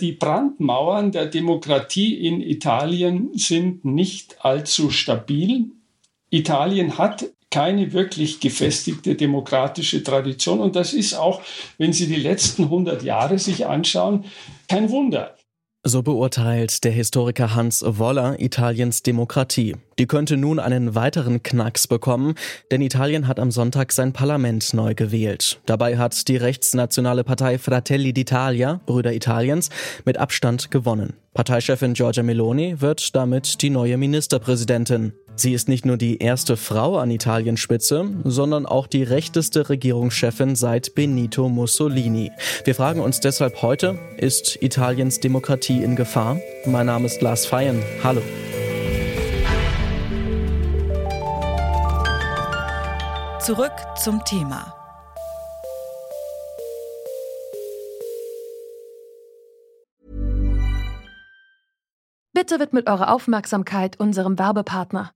Die Brandmauern der Demokratie in Italien sind nicht allzu stabil. Italien hat keine wirklich gefestigte demokratische Tradition und das ist auch, wenn Sie die letzten 100 Jahre sich anschauen, kein Wunder. So beurteilt der Historiker Hans Woller Italiens Demokratie. Die könnte nun einen weiteren Knacks bekommen, denn Italien hat am Sonntag sein Parlament neu gewählt. Dabei hat die rechtsnationale Partei Fratelli d'Italia, Brüder Italiens, mit Abstand gewonnen. Parteichefin Giorgia Meloni wird damit die neue Ministerpräsidentin. Sie ist nicht nur die erste Frau an Italiens Spitze, sondern auch die rechteste Regierungschefin seit Benito Mussolini. Wir fragen uns deshalb heute, ist Italiens Demokratie in Gefahr? Mein Name ist Lars Feyen. Hallo. Zurück zum Thema. Bitte widmet eure Aufmerksamkeit unserem Werbepartner.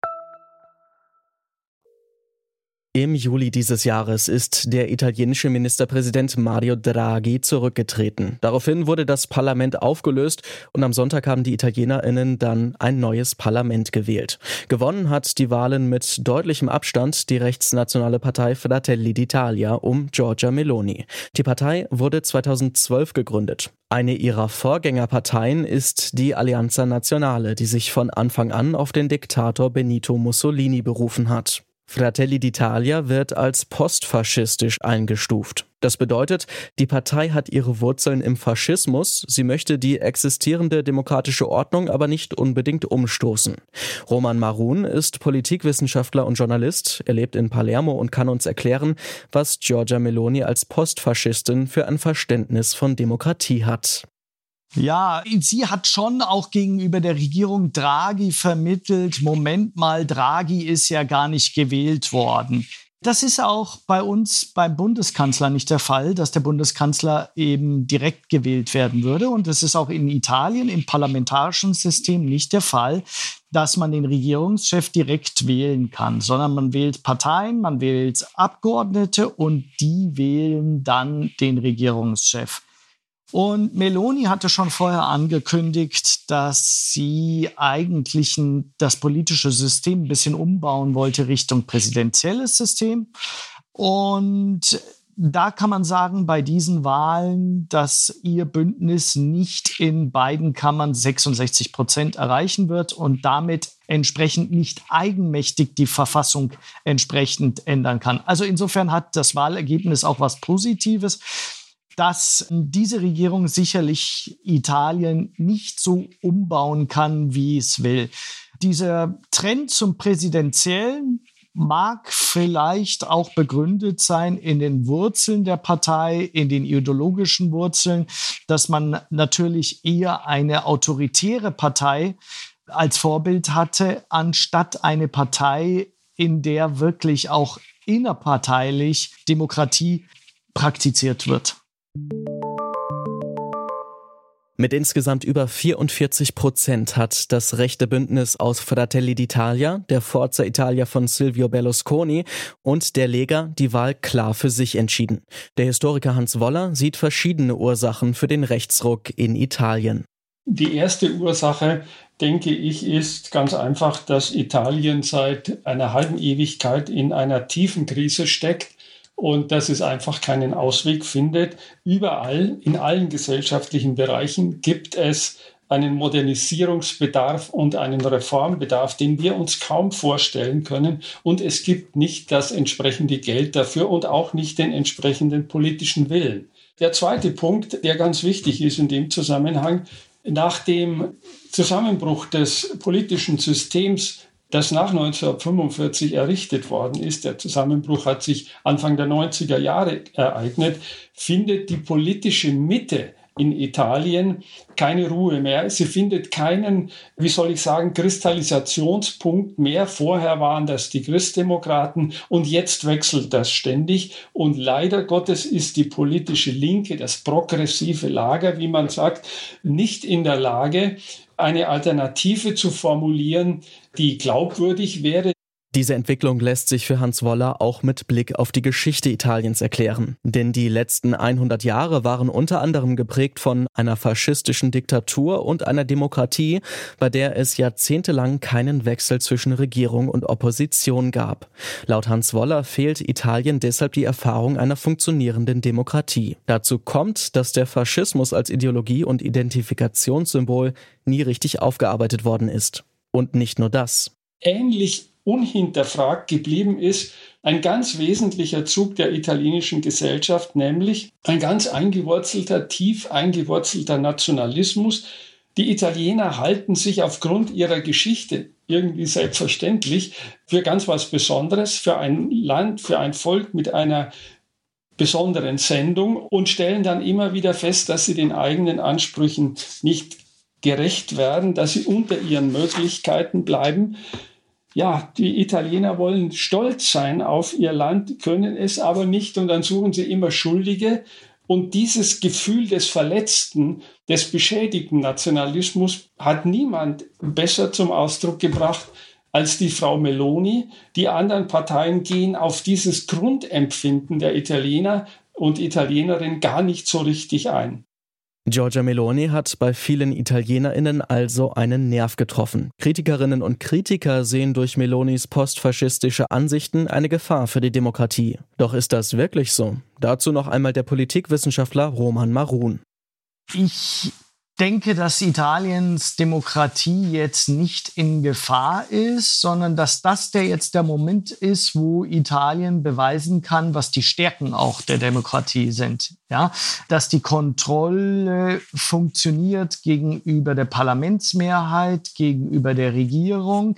Im Juli dieses Jahres ist der italienische Ministerpräsident Mario Draghi zurückgetreten. Daraufhin wurde das Parlament aufgelöst und am Sonntag haben die Italienerinnen dann ein neues Parlament gewählt. Gewonnen hat die Wahlen mit deutlichem Abstand die rechtsnationale Partei Fratelli d'Italia um Giorgia Meloni. Die Partei wurde 2012 gegründet. Eine ihrer Vorgängerparteien ist die Alleanza Nazionale, die sich von Anfang an auf den Diktator Benito Mussolini berufen hat. Fratelli d'Italia wird als postfaschistisch eingestuft. Das bedeutet, die Partei hat ihre Wurzeln im Faschismus, sie möchte die existierende demokratische Ordnung aber nicht unbedingt umstoßen. Roman Marun ist Politikwissenschaftler und Journalist, er lebt in Palermo und kann uns erklären, was Giorgia Meloni als Postfaschistin für ein Verständnis von Demokratie hat. Ja, sie hat schon auch gegenüber der Regierung Draghi vermittelt, Moment mal, Draghi ist ja gar nicht gewählt worden. Das ist auch bei uns beim Bundeskanzler nicht der Fall, dass der Bundeskanzler eben direkt gewählt werden würde. Und es ist auch in Italien im parlamentarischen System nicht der Fall, dass man den Regierungschef direkt wählen kann, sondern man wählt Parteien, man wählt Abgeordnete und die wählen dann den Regierungschef. Und Meloni hatte schon vorher angekündigt, dass sie eigentlich das politische System ein bisschen umbauen wollte Richtung präsidentielles System. Und da kann man sagen, bei diesen Wahlen, dass ihr Bündnis nicht in beiden Kammern 66 Prozent erreichen wird und damit entsprechend nicht eigenmächtig die Verfassung entsprechend ändern kann. Also insofern hat das Wahlergebnis auch was Positives dass diese Regierung sicherlich Italien nicht so umbauen kann, wie es will. Dieser Trend zum Präsidentiellen mag vielleicht auch begründet sein in den Wurzeln der Partei, in den ideologischen Wurzeln, dass man natürlich eher eine autoritäre Partei als Vorbild hatte, anstatt eine Partei, in der wirklich auch innerparteilich Demokratie praktiziert wird. Mit insgesamt über 44 Prozent hat das rechte Bündnis aus Fratelli d'Italia, der Forza Italia von Silvio Berlusconi und der Lega die Wahl klar für sich entschieden. Der Historiker Hans Woller sieht verschiedene Ursachen für den Rechtsruck in Italien. Die erste Ursache, denke ich, ist ganz einfach, dass Italien seit einer halben Ewigkeit in einer tiefen Krise steckt und dass es einfach keinen Ausweg findet. Überall, in allen gesellschaftlichen Bereichen gibt es einen Modernisierungsbedarf und einen Reformbedarf, den wir uns kaum vorstellen können. Und es gibt nicht das entsprechende Geld dafür und auch nicht den entsprechenden politischen Willen. Der zweite Punkt, der ganz wichtig ist in dem Zusammenhang, nach dem Zusammenbruch des politischen Systems das nach 1945 errichtet worden ist, der Zusammenbruch hat sich Anfang der 90er Jahre ereignet, findet die politische Mitte in Italien keine Ruhe mehr. Sie findet keinen, wie soll ich sagen, Kristallisationspunkt mehr. Vorher waren das die Christdemokraten und jetzt wechselt das ständig. Und leider Gottes ist die politische Linke, das progressive Lager, wie man sagt, nicht in der Lage, eine Alternative zu formulieren, die glaubwürdig wäre. Diese Entwicklung lässt sich für Hans Woller auch mit Blick auf die Geschichte Italiens erklären. Denn die letzten 100 Jahre waren unter anderem geprägt von einer faschistischen Diktatur und einer Demokratie, bei der es jahrzehntelang keinen Wechsel zwischen Regierung und Opposition gab. Laut Hans Woller fehlt Italien deshalb die Erfahrung einer funktionierenden Demokratie. Dazu kommt, dass der Faschismus als Ideologie und Identifikationssymbol nie richtig aufgearbeitet worden ist. Und nicht nur das. Ähnlich unhinterfragt geblieben ist, ein ganz wesentlicher Zug der italienischen Gesellschaft, nämlich ein ganz eingewurzelter, tief eingewurzelter Nationalismus. Die Italiener halten sich aufgrund ihrer Geschichte irgendwie selbstverständlich für ganz was Besonderes, für ein Land, für ein Volk mit einer besonderen Sendung und stellen dann immer wieder fest, dass sie den eigenen Ansprüchen nicht gerecht werden, dass sie unter ihren Möglichkeiten bleiben ja, die Italiener wollen stolz sein auf ihr Land, können es aber nicht und dann suchen sie immer Schuldige. Und dieses Gefühl des verletzten, des beschädigten Nationalismus hat niemand besser zum Ausdruck gebracht als die Frau Meloni. Die anderen Parteien gehen auf dieses Grundempfinden der Italiener und Italienerinnen gar nicht so richtig ein. Giorgia Meloni hat bei vielen Italienerinnen also einen Nerv getroffen. Kritikerinnen und Kritiker sehen durch Melonis postfaschistische Ansichten eine Gefahr für die Demokratie. Doch ist das wirklich so? Dazu noch einmal der Politikwissenschaftler Roman Marun. Ich denke, dass Italiens Demokratie jetzt nicht in Gefahr ist, sondern dass das der jetzt der Moment ist, wo Italien beweisen kann, was die Stärken auch der Demokratie sind. Ja, dass die Kontrolle funktioniert gegenüber der Parlamentsmehrheit, gegenüber der Regierung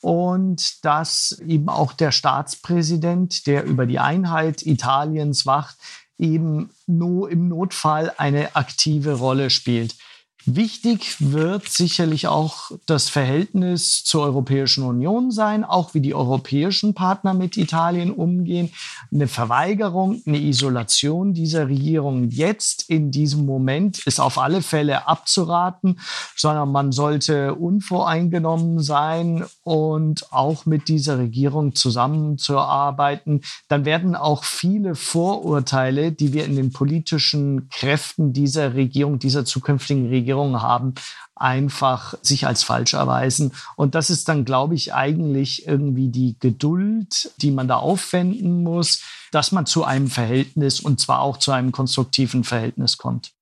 und dass eben auch der Staatspräsident, der über die Einheit Italiens wacht, eben nur im Notfall eine aktive Rolle spielt. Wichtig wird sicherlich auch das Verhältnis zur Europäischen Union sein, auch wie die europäischen Partner mit Italien umgehen. Eine Verweigerung, eine Isolation dieser Regierung jetzt in diesem Moment ist auf alle Fälle abzuraten, sondern man sollte unvoreingenommen sein und auch mit dieser Regierung zusammenzuarbeiten. Dann werden auch viele Vorurteile, die wir in den politischen Kräften dieser Regierung, dieser zukünftigen Regierung Regierungen haben, einfach sich als falsch erweisen. Und das ist dann, glaube ich, eigentlich irgendwie die Geduld, die man da aufwenden muss, dass man zu einem Verhältnis und zwar auch zu einem konstruktiven Verhältnis kommt.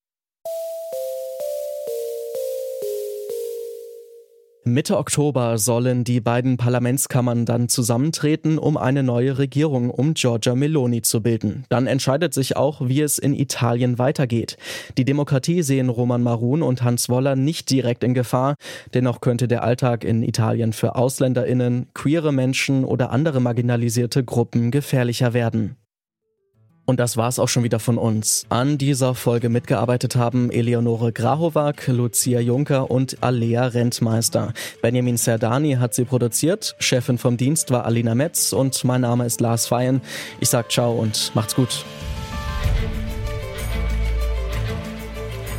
Mitte Oktober sollen die beiden Parlamentskammern dann zusammentreten, um eine neue Regierung um Giorgia Meloni zu bilden. Dann entscheidet sich auch, wie es in Italien weitergeht. Die Demokratie sehen Roman Marun und Hans Woller nicht direkt in Gefahr. Dennoch könnte der Alltag in Italien für Ausländerinnen, queere Menschen oder andere marginalisierte Gruppen gefährlicher werden. Und das war's auch schon wieder von uns. An dieser Folge mitgearbeitet haben Eleonore Grahovac, Lucia Juncker und Alea Rentmeister. Benjamin Serdani hat sie produziert, Chefin vom Dienst war Alina Metz und mein Name ist Lars Feyen. Ich sag ciao und macht's gut.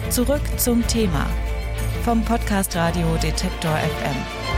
Zurück zum Thema vom Podcast Radio Detektor FM.